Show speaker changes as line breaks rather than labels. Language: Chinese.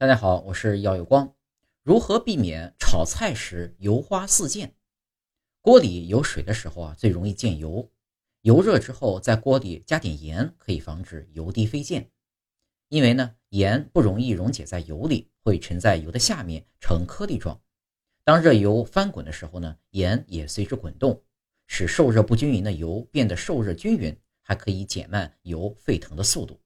大家好，我是耀有光。如何避免炒菜时油花四溅？锅里有水的时候啊，最容易溅油。油热之后，在锅里加点盐，可以防止油滴飞溅。因为呢，盐不容易溶解在油里，会沉在油的下面呈颗粒状。当热油翻滚的时候呢，盐也随之滚动，使受热不均匀的油变得受热均匀，还可以减慢油沸腾的速度。